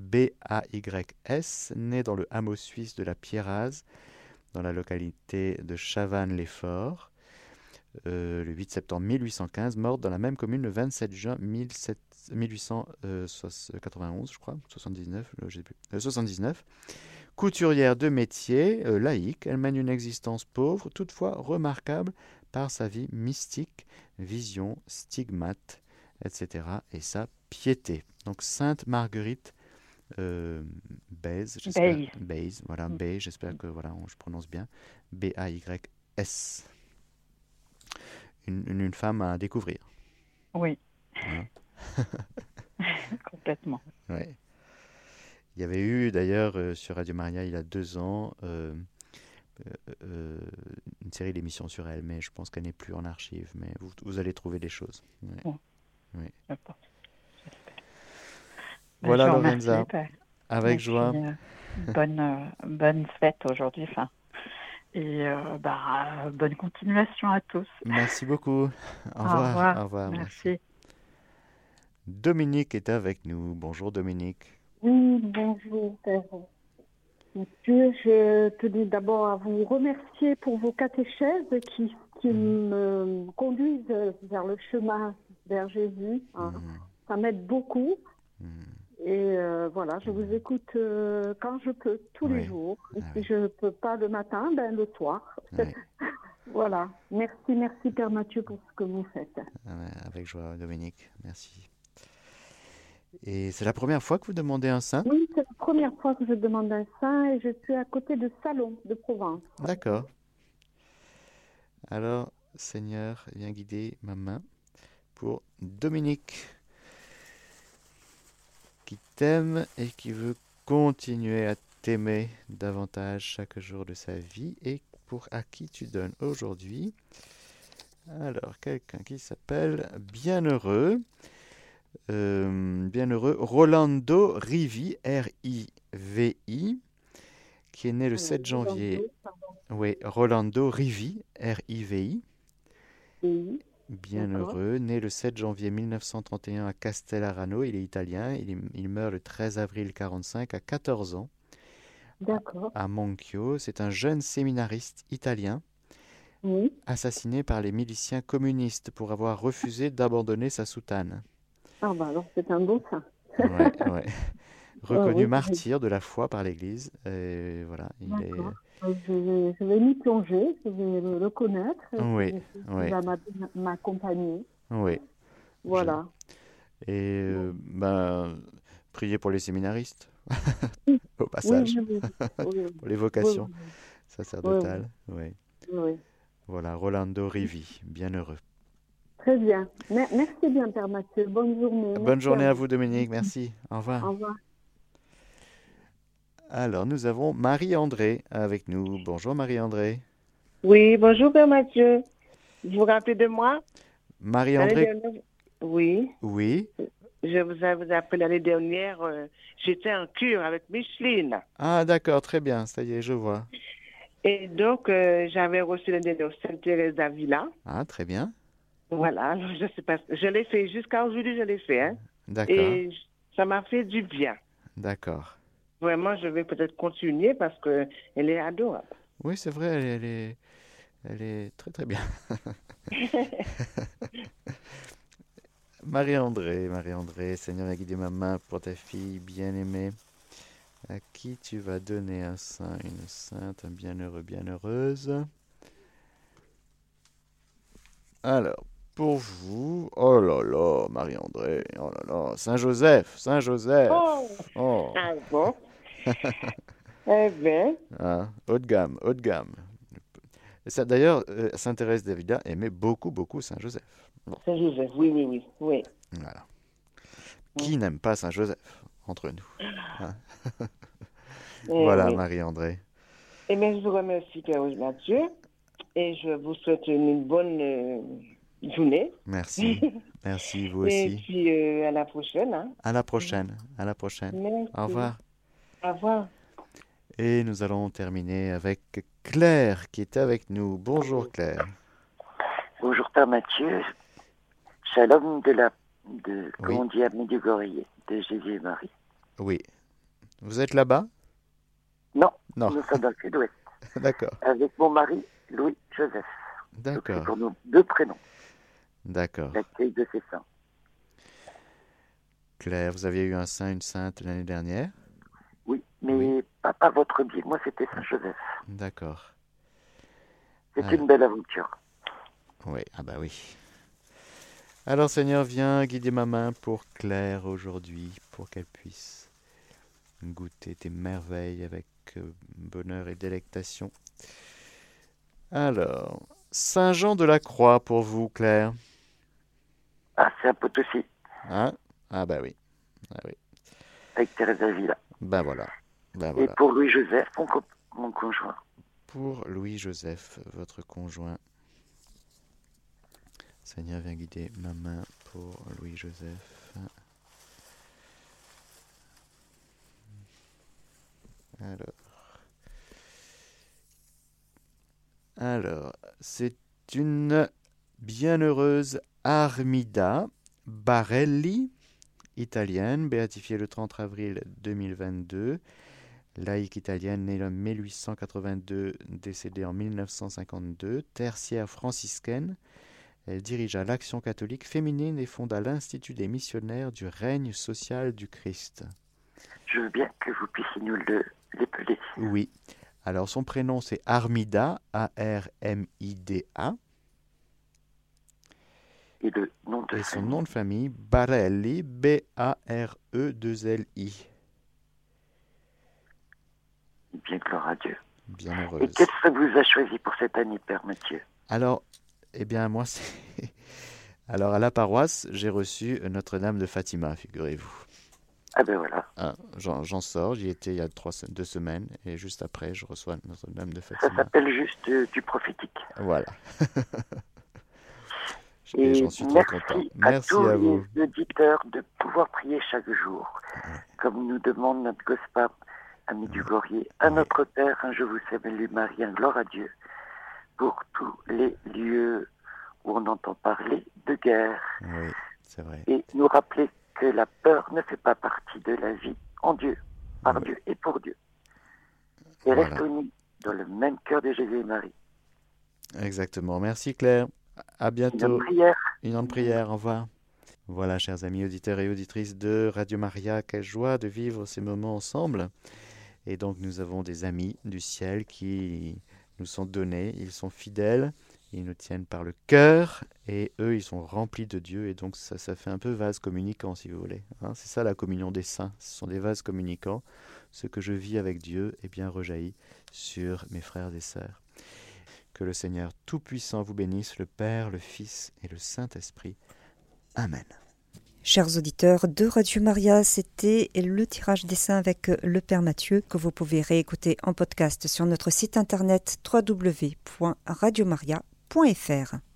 B-A-Y-S, né dans le hameau suisse de la Pierraz, dans la localité de Chavannes-les-Forts, euh, le 8 septembre 1815, morte dans la même commune le 27 juin 1891, je crois, 79, 79. Euh, Couturière de métier, euh, laïque, elle mène une existence pauvre, toutefois remarquable par sa vie mystique, vision, stigmate, etc. et sa piété. Donc Sainte Marguerite euh, j'espère. voilà, mm. j'espère que voilà, je prononce bien. B-A-Y-S. Une, une, femme à découvrir. Oui. Complètement. Ouais. Il y avait eu d'ailleurs euh, sur Radio Maria il y a deux ans euh, euh, une série d'émissions sur elle, mais je pense qu'elle n'est plus en archive. Mais vous, vous, allez trouver des choses. Ouais. Oui. Voilà Lorenza. Avec joie. Euh, bonne, euh, bonne fête aujourd'hui. Enfin, et euh, bah, bonne continuation à tous. Merci beaucoup. Au revoir. Au revoir. Merci. Dominique est avec nous. Bonjour Dominique. Oui, bonjour. Monsieur, je tenais d'abord à vous remercier pour vos catéchèses qui, qui mhm. me conduisent vers le chemin vers Jésus. Hein. Mhm. Ça m'aide beaucoup. Mhm. Et euh, voilà, je vous écoute euh, quand je peux, tous les jours. Et ah si je ne peux pas le matin, ben le soir. voilà. Merci, merci Père Mathieu pour ce que vous faites. Ah avec joie, Dominique. Merci. Et c'est la première fois que vous demandez un saint? Oui, c'est la première fois que je demande un saint et je suis à côté de Salon de Provence. D'accord. Alors, Seigneur, viens guider ma main pour Dominique qui t'aime et qui veut continuer à t'aimer davantage chaque jour de sa vie et pour à qui tu donnes aujourd'hui. Alors, quelqu'un qui s'appelle Bienheureux. Euh, bienheureux Rolando Rivi, R-I-V-I, qui est né le 7 janvier. Oui, Rolando Rivi, R-I-V-I. Bienheureux, né le 7 janvier 1931 à Castellarano, il est italien, il, meurt le 13 avril 1945 à 14 ans. À Monchio, c'est un jeune séminariste italien assassiné par les miliciens communistes pour avoir refusé d'abandonner sa soutane. Ah bah alors c'est un beau ça. Reconnu martyr de la foi par l'Église. voilà, il est je, vais m'y plonger, je vais le connaître. Oui, oui. va m'accompagner. Oui. Voilà. Et euh, ben, prier pour les séminaristes, au passage, pour les vocations sacerdotales. Oui. oui. Voilà, Rolando Rivi, bienheureux. Très bien. Merci bien, Père Mathieu. Bonne journée. Bonne journée à vous, Dominique. Merci. Au revoir. Au revoir. Alors, nous avons Marie-André avec nous. Bonjour Marie-André. Oui, bonjour Père Mathieu. Vous vous rappelez de moi? Marie-André. Oui. Oui. Je vous ai appelé l'année dernière. Euh, j'étais en cure avec Micheline. Ah, d'accord, très bien. Ça y est, je vois. Et donc, euh, j'avais reçu le de Sainte-Thérèse d'Avila. Ah, très bien. Voilà, je sais pas. Je l'ai fait jusqu'à aujourd'hui, je l'ai fait. Hein. D'accord. Et ça m'a fait du bien. D'accord. Vraiment, je vais peut-être continuer parce qu'elle est adorable. Oui, c'est vrai, elle, est, elle est très très bien. Marie-André, Marie-André, Seigneur a guidé ma main pour ta fille bien-aimée. À qui tu vas donner un saint, une sainte, un bienheureux, bienheureuse Alors, pour vous, oh là là, Marie-André, oh là là, Saint-Joseph, Saint-Joseph. Oh, oh. Ah bon? Eh bien. Ah, haut de gamme, haut de gamme. D'ailleurs, euh, Sainte Thérèse d'Avila aimait beaucoup, beaucoup Saint-Joseph. Saint-Joseph, oui, oui, oui, oui. Voilà. Qui n'aime pas Saint-Joseph entre nous hein? Eh Voilà, Marie-André. Eh bien, je vous remercie, Père Mathieu, et je vous souhaite une bonne euh, journée. Merci. Merci, vous aussi. Et puis, euh, à la prochaine. Hein. À la prochaine. À la prochaine. Au revoir. Au revoir. Et nous allons terminer avec Claire qui est avec nous. Bonjour Claire. Bonjour Père Mathieu. Shalom de la de oui. comment on dit à de Jésus et Marie. Oui. Vous êtes là-bas? Non. Non. Nous sommes dans le sud-ouest. D'accord. Avec mon mari Louis Joseph. D'accord. Pour nos deux prénoms. D'accord. L'accueil de ces saints. Claire, vous aviez eu un saint, une sainte l'année dernière? Oui, mais Pas, pas, votre biais. Moi, c'était Saint-Joseph. D'accord. C'est ah. une belle aventure. Oui, ah bah oui. Alors Seigneur, viens guider ma main pour Claire aujourd'hui, pour qu'elle puisse goûter tes merveilles avec euh, bonheur et délectation. Alors, Saint Jean de la Croix pour vous, Claire. Ah, c'est un Potosi. Hein ah bah oui. Ah oui. Avec Thérèse Avila. Ben voilà. Ben voilà. Et pour Louis-Joseph, mon, mon conjoint. Pour Louis-Joseph, votre conjoint. Seigneur, viens guider ma main pour Louis-Joseph. Alors. Alors, c'est une bienheureuse Armida Barelli, italienne, béatifiée le 30 avril 2022. Laïque italienne née en 1882, décédée en 1952, tertiaire franciscaine. Elle dirigea l'action catholique féminine et fonda l'Institut des missionnaires du règne social du Christ. Je veux bien que vous puissiez nous l'épeler. Oui. Alors son prénom c'est Armida, A-R-M-I-D-A. Et le nom de Et son nom de famille, Barelli, B-A-R-E-2-L-I. Bien gloire à Dieu. Bien heureuse. Et qu'est-ce que vous a choisi pour cette année, Père Mathieu? Alors, eh bien, moi, c'est. Alors, à la paroisse, j'ai reçu Notre-Dame de Fatima, figurez-vous. Ah ben voilà. Ah, J'en sors, j'y étais il y a trois, deux semaines, et juste après, je reçois Notre-Dame de Fatima. Ça s'appelle juste euh, du prophétique. Voilà. et j'en suis très content. Merci à, tous vous. les auditeurs de pouvoir prier chaque jour, comme nous demande notre gospel ami du Glorier. À notre Père, un je vous salue Marie, un gloire à Dieu, pour tous les lieux où on entend parler de guerre. Oui, c'est vrai. Et nous rappeler que la peur ne fait pas partie de la vie en Dieu, par Dieu et pour Dieu. Et reste unis dans le même cœur de Jésus et Marie. Exactement. Merci Claire. À bientôt. Une prière. Une prière. Au revoir. Voilà, chers amis auditeurs et auditrices de Radio Maria, quelle joie de vivre ces moments ensemble. Et donc nous avons des amis du ciel qui nous sont donnés, ils sont fidèles, ils nous tiennent par le cœur, et eux, ils sont remplis de Dieu, et donc ça, ça fait un peu vase communicant, si vous voulez. Hein. c'est ça la communion des saints, ce sont des vases communicants. Ce que je vis avec Dieu est bien rejailli sur mes frères et sœurs. Que le Seigneur Tout-Puissant vous bénisse, le Père, le Fils et le Saint-Esprit. Amen. Chers auditeurs de Radio Maria, c'était le tirage des saints avec le Père Mathieu que vous pouvez réécouter en podcast sur notre site internet www.radiomaria.fr.